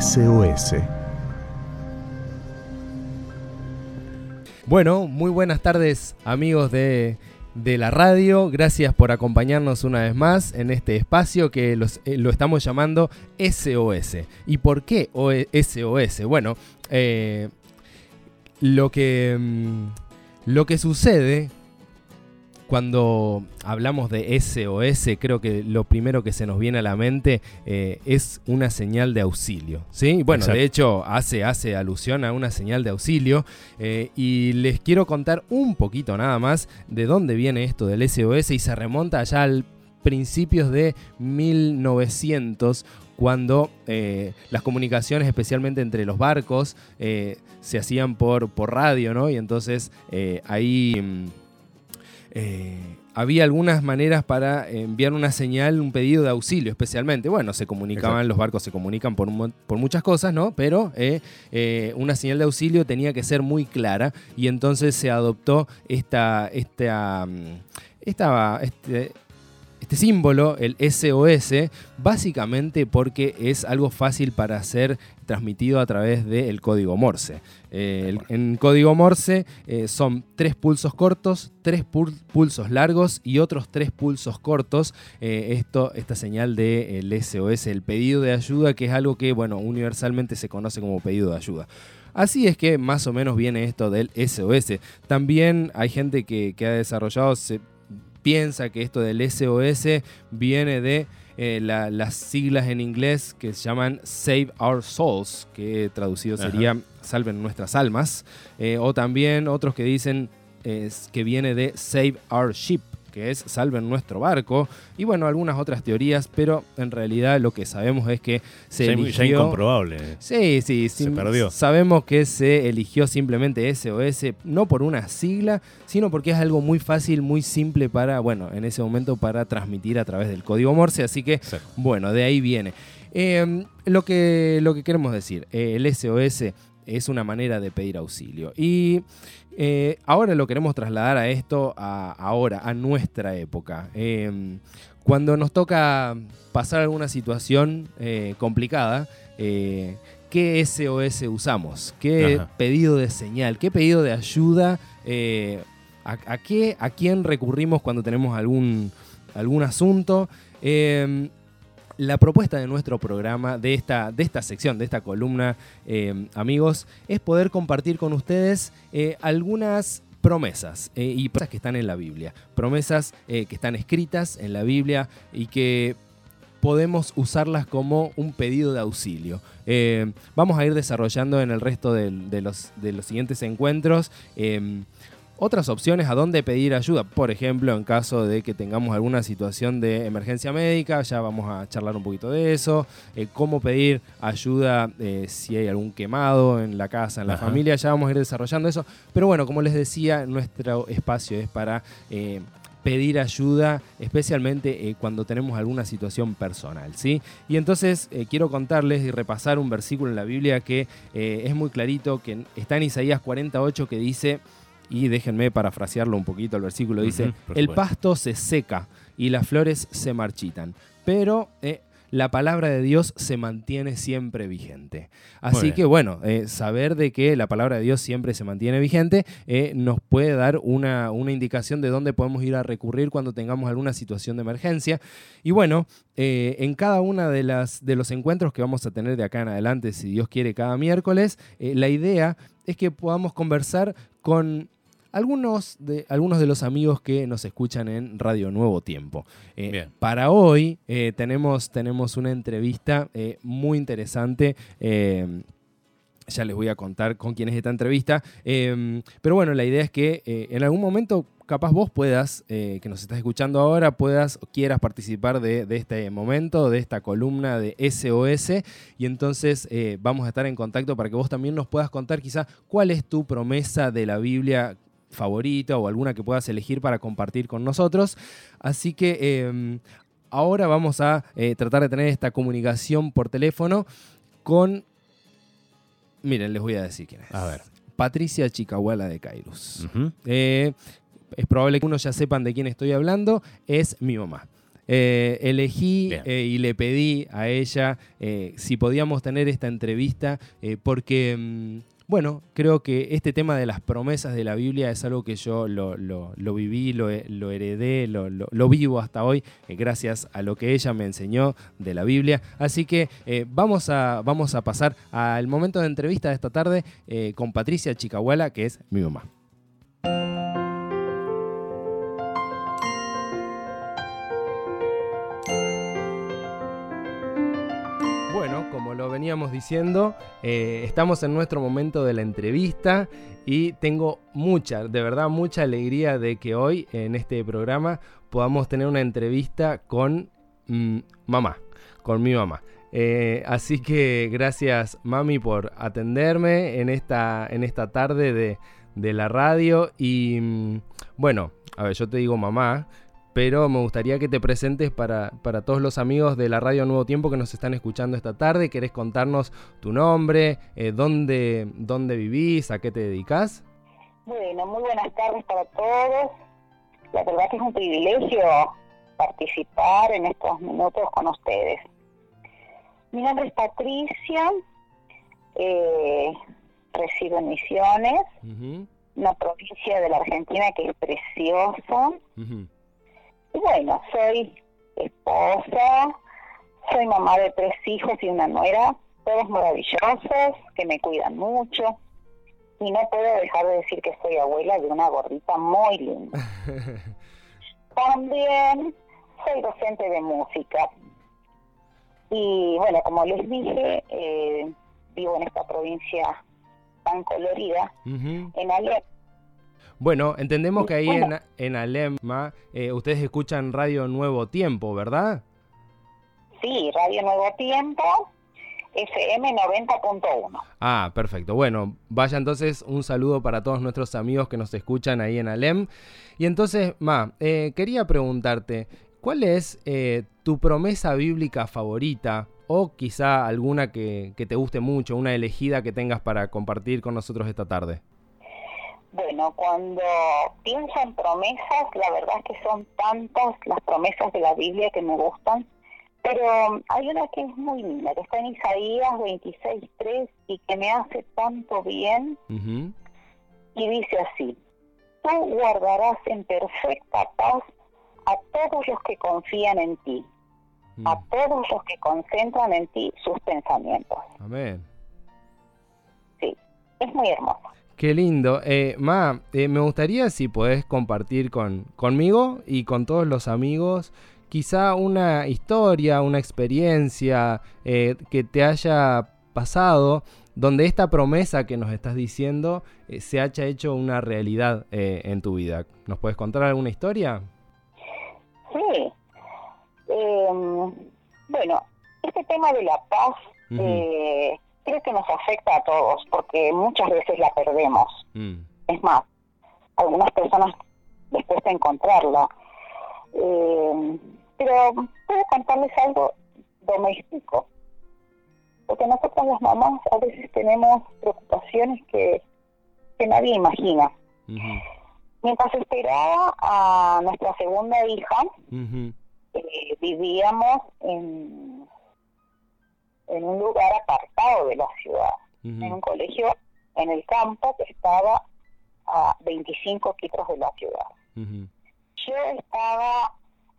SOS. Bueno, muy buenas tardes amigos de, de la radio. Gracias por acompañarnos una vez más en este espacio que eh, lo estamos llamando SOS. ¿Y por qué SOS? Bueno, eh, lo, que, mm, lo que sucede cuando hablamos de SOS, creo que lo primero que se nos viene a la mente eh, es una señal de auxilio. ¿sí? Bueno, Exacto. de hecho, hace, hace alusión a una señal de auxilio. eh, y les quiero contar un poquito nada más de dónde viene esto del SOS y se remonta allá al principios de 1900 cuando eh, las comunicaciones, especialmente entre los barcos, eh, se hacían por, por radio, ¿no? Y entonces eh, ahí mm, eh, había algunas maneras para enviar una señal, un pedido de auxilio, especialmente. Bueno, se comunicaban, Exacto. los barcos se comunican por, por muchas cosas, ¿no? Pero eh, eh, una señal de auxilio tenía que ser muy clara y entonces se adoptó esta, esta, mm, esta, este, este símbolo, el SOS, básicamente porque es algo fácil para ser transmitido a través del código Morse. Eh, el- en código Morse eh, son tres pulsos cortos, tres pul- pulsos largos y otros tres pulsos cortos. Eh, esto, esta señal del SOS, el pedido de ayuda, que es algo que, bueno, universalmente se conoce como pedido de ayuda. Así es que más o menos viene esto del SOS. También hay gente que, que ha desarrollado, se piensa que esto del SOS viene de eh, la- las siglas en inglés que se llaman Save Our Souls, que traducido Ajá. sería Salven nuestras almas. Eh, o también otros que dicen eh, que viene de Save Our Ship, que es Salven nuestro barco. Y bueno, algunas otras teorías, pero en realidad lo que sabemos es que se ya, eligió... ya incomprobable. Sí, sí, Se sí. perdió. Sabemos que se eligió simplemente SOS, no por una sigla, sino porque es algo muy fácil, muy simple para, bueno, en ese momento para transmitir a través del código Morse. Así que, bueno, de ahí viene. Eh, lo, que, lo que queremos decir, eh, el SOS es una manera de pedir auxilio. Y eh, ahora lo queremos trasladar a esto, a ahora, a nuestra época. Eh, cuando nos toca pasar alguna situación eh, complicada, eh, ¿qué SOS usamos? ¿Qué Ajá. pedido de señal? ¿Qué pedido de ayuda? a, a qué, ¿A quién recurrimos cuando tenemos algún, algún asunto? La propuesta de nuestro programa, de esta, de esta sección, de esta columna, eh, amigos, es poder compartir con ustedes eh, algunas promesas eh, y promesas que están en la Biblia. Promesas que están escritas en la Biblia y que podemos usarlas como un pedido de auxilio. Vamos a ir desarrollando en el resto de, los, de los siguientes encuentros otras opciones a dónde pedir ayuda. Por ejemplo, en caso de que tengamos alguna situación de emergencia médica, ya vamos a charlar un poquito de eso. Eh, cómo pedir ayuda eh, si hay algún quemado en la casa, en la Ajá. familia, ya vamos a ir desarrollando eso. Pero bueno, como les decía, nuestro espacio es para... eh, pedir ayuda, especialmente eh, cuando tenemos alguna situación personal, ¿sí? Y entonces eh, quiero contarles y repasar un versículo en la Biblia que eh, es muy clarito, que está en Isaías 48, que dice, y déjenme parafrasearlo un poquito, el versículo dice, el pasto se seca y las flores se marchitan, pero eh, la palabra de Dios se mantiene siempre vigente. Así que bueno, eh, saber de que la palabra de Dios siempre se mantiene vigente eh, nos puede dar una, una indicación de dónde podemos ir a recurrir cuando tengamos alguna situación de emergencia. Y bueno, eh, en cada una de, las, de los encuentros que vamos a tener de acá en adelante, si Dios quiere, cada miércoles, la idea es que podamos conversar con algunos de, algunos de los amigos que nos escuchan en Radio Nuevo Tiempo. Eh, para hoy eh, tenemos, tenemos una entrevista eh, muy interesante. ya les voy a contar con quién es esta entrevista. eh, pero bueno, la idea es que en algún momento capaz vos puedas, eh, que nos estás escuchando ahora, puedas o quieras participar de, de este momento, de esta columna de SOS. Y entonces eh, vamos a estar en contacto para que vos también nos puedas contar quizá cuál es tu promesa de la Biblia favorita o alguna que puedas elegir para compartir con nosotros. Así que eh, ahora vamos a eh, tratar de tener esta comunicación por teléfono con... Miren, les voy a decir quién es. A ver. Patricia Chicahuala de Cairus. Eh, es probable que unos ya sepan de quién estoy hablando. Es mi mamá. eh, elegí eh, y le pedí a ella eh, si podíamos tener esta entrevista porque, mm, bueno, creo que este tema de las promesas de la Biblia es algo que yo lo, viví, lo, heredé, lo, vivo hasta hoy gracias a lo que ella me enseñó de la Biblia. Así que vamos, a, vamos a pasar al momento de entrevista de esta tarde con Patricia Chicahuela, que es mi mamá. Veníamos diciendo, eh, estamos en nuestro momento de la entrevista y tengo mucha, de verdad, mucha alegría de que hoy en este programa podamos tener una entrevista con mm, mamá, con mi mamá. Eh, así que gracias mami por atenderme en esta, en esta tarde de, de la radio y mm, bueno, a ver, yo te digo mamá, pero me gustaría que te presentes para, todos los amigos de la Radio Nuevo Tiempo que nos están escuchando esta tarde. ¿Querés contarnos tu nombre, eh, dónde, dónde vivís, a qué te dedicas? Bueno, muy buenas tardes para todos. La verdad que es un privilegio participar en estos minutos con ustedes. Mi nombre es Patricia, eh, resido en Misiones, una provincia de la Argentina que es preciosa. Y bueno, soy esposa, soy mamá de tres hijos y una nuera, todos maravillosos, que me cuidan mucho. Y no puedo dejar de decir que soy abuela de una gordita muy linda. También soy docente de música. Y bueno, como les dije, eh, vivo en esta provincia tan colorida, en Alepo bueno, entendemos que ahí en, en Alema eh, ustedes escuchan Radio Nuevo Tiempo, ¿verdad? Sí, Radio Nuevo Tiempo, FM 90.1. Ah, perfecto. Bueno, vaya entonces un saludo para todos nuestros amigos que nos escuchan ahí en Alem. Y entonces, Ma, eh, quería preguntarte, ¿cuál es eh, tu promesa bíblica favorita? O quizá alguna que, que te guste mucho, una elegida que tengas para compartir con nosotros esta tarde. Bueno, cuando pienso en promesas, la verdad es que son tantas las promesas de la Biblia que me gustan, pero hay una que es muy linda, que está en Isaías 26.3 y que me hace tanto bien, y dice así, tú guardarás en perfecta paz a todos los que confían en ti, a mm. todos los que concentran en ti sus pensamientos. Amén. Sí, es muy hermoso. Qué lindo. Eh, Ma, eh, me gustaría si podés compartir con, conmigo y con todos los amigos quizá una historia, una experiencia eh, que te haya pasado donde esta promesa que nos estás diciendo se haya hecho una realidad en tu vida. ¿Nos puedes contar alguna historia? Sí. Em, bueno, este tema de la paz creo que nos afecta a todos porque muchas veces la perdemos. Mm. Es más, algunas personas les cuesta encontrarla. Eh, pero puedo contarles algo doméstico. Porque nosotros las mamás a veces tenemos preocupaciones que, que nadie imagina. Mientras esperaba a nuestra segunda hija, eh, vivíamos en en un lugar de la ciudad, en un colegio en el campo que estaba a 25 kilómetros de la ciudad. Yo estaba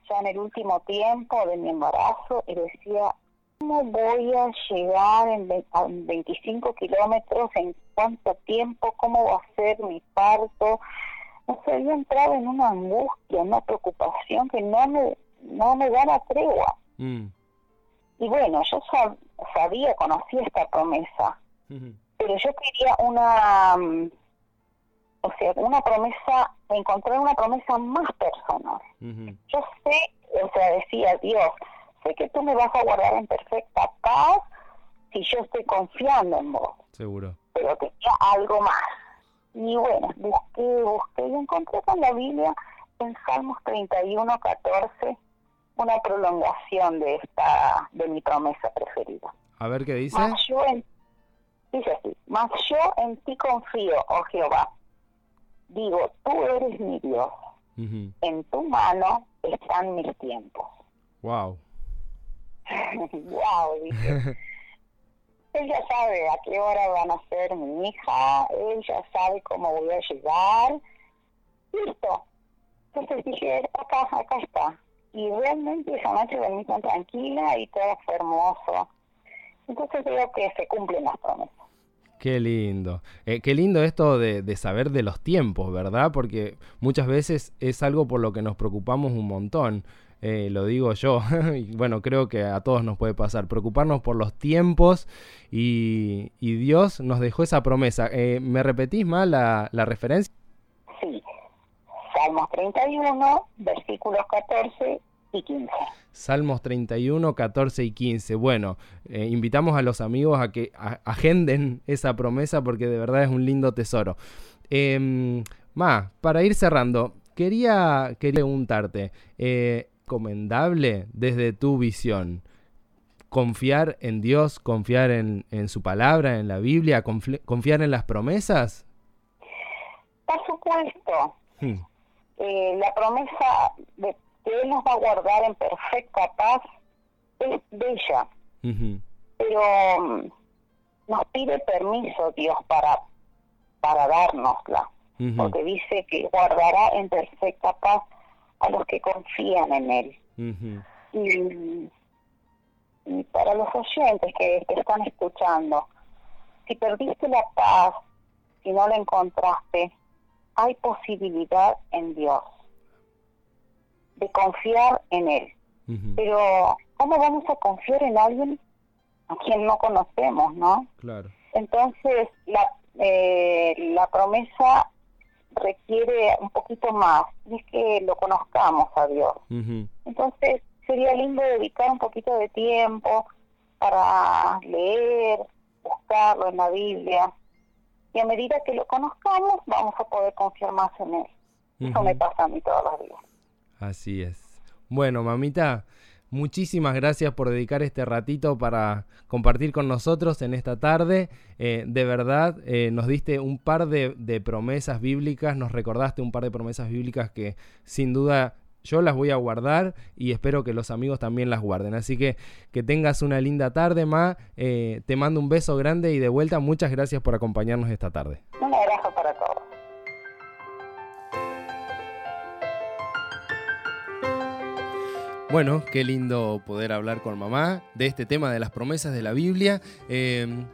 ya en el último tiempo de mi embarazo y decía, ¿cómo voy a llegar en a 25 kilómetros? ¿En cuánto tiempo? ¿Cómo va a ser mi parto? No sé, había entrado en una angustia, una preocupación que no me, no me da la tregua. Mm. Y bueno, yo sabía, conocía esta promesa, pero yo quería una, mm, o sea, una promesa, encontrar una promesa más personal. Yo sé, o sea, decía Dios, sé que tú me vas a guardar en perfecta paz si yo estoy confiando en vos. Seguro. Pero quería algo más. Y bueno, busqué, busqué y encontré con la Biblia en Salmos 31, 14 una prolongación de esta de mi promesa preferida. A ver qué dice. yo en, dice así, mas yo en ti confío, oh Jehová. Digo, tú eres mi Dios. En tu mano están mis tiempos. Wow. wow, dije. ella sabe a qué hora van a ser mi hija, ella sabe cómo voy a llegar. Listo. Entonces dije, acá, acá está. Y realmente esa noche dormí tan tranquila y todo fue hermoso. Entonces creo que se cumplen las promesas. Qué lindo. Eh, qué lindo esto de, de, saber de los tiempos, ¿verdad? Porque muchas veces es algo por lo que nos preocupamos un montón. Eh, lo digo yo, y bueno, creo que a todos nos puede pasar, preocuparnos por los tiempos y, Dios nos dejó esa promesa. Eh, ¿Me repetís más la, la referencia? Sí, Salmos 31, versículos 14 y 15. Salmos 31, 14 y 15. Bueno, eh, invitamos a los amigos a que agenden esa promesa porque de verdad es un lindo tesoro. Eh, Ma, para ir cerrando, quería, quería preguntarte, eh, ¿recomendable desde tu visión confiar en Dios, confiar en, en su palabra, en la Biblia, confiar en las promesas? Por supuesto. Hmm. Eh, la promesa de que Él nos va a guardar en perfecta paz es bella. Pero mm, nos pide permiso Dios para, para dárnosla. Porque dice que guardará en perfecta paz a los que confían en Él. y, y, para los oyentes que te están escuchando, si perdiste la paz, si no la encontraste, hay posibilidad en Dios de confiar en Él. Pero, ¿cómo vamos a confiar en alguien a quien no conocemos, no? Claro. Entonces, la, eh, la promesa requiere un poquito más, y es que lo conozcamos a Dios. Entonces, sería lindo dedicar un poquito de tiempo para leer, buscarlo en la Biblia, y a medida que lo conozcamos, vamos a poder confiar más en Él. Eso me pasa a mí todos los días. Así es. Bueno, mamita, muchísimas gracias por dedicar este ratito para compartir con nosotros en esta tarde. Eh, de verdad, eh, nos diste un par de, promesas bíblicas, nos recordaste un par de promesas bíblicas que sin duda yo las voy a guardar y espero que los amigos también las guarden. Así que que tengas una linda tarde, Ma. Eh, te mando un beso grande y de vuelta muchas gracias por acompañarnos esta tarde. Bueno, qué lindo poder hablar con mamá de este tema de las promesas de la Biblia. Eh,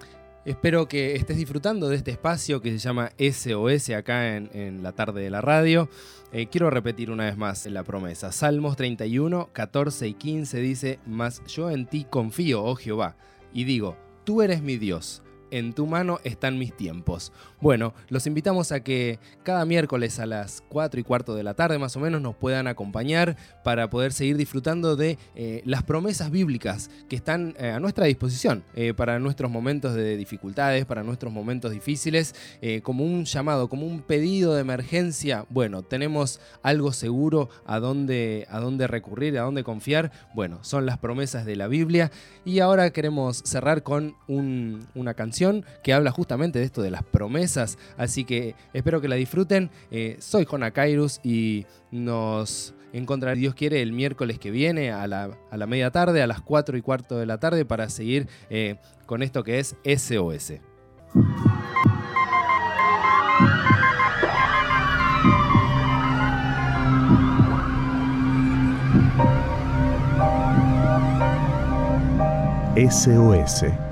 Espero que estés disfrutando de este espacio que se llama SOS acá en, la tarde de la radio. Eh, quiero repetir una vez más la promesa. Salmos 31, 14 y 15 dice, Mas yo en ti confío, oh Jehová, y digo, tú eres mi Dios en tu mano están mis tiempos. Bueno, los invitamos a que cada miércoles a las 4 y cuarto de la tarde más o menos nos puedan acompañar para poder seguir disfrutando de eh, las promesas bíblicas que están eh, a nuestra disposición eh, para nuestros momentos de dificultades, para nuestros momentos difíciles, como un llamado, como un pedido de emergencia. Bueno, tenemos algo seguro a dónde, a dónde recurrir, a dónde confiar. Bueno, son las promesas de la Biblia. Y ahora queremos cerrar con una canción que habla justamente de esto de las promesas. Así que espero que la disfruten. Eh, soy Jona Kairus y nos encontrará, Dios quiere, el miércoles que viene a la, media tarde, a las 4 y cuarto de la tarde, para seguir eh, con esto que es SOS. SOS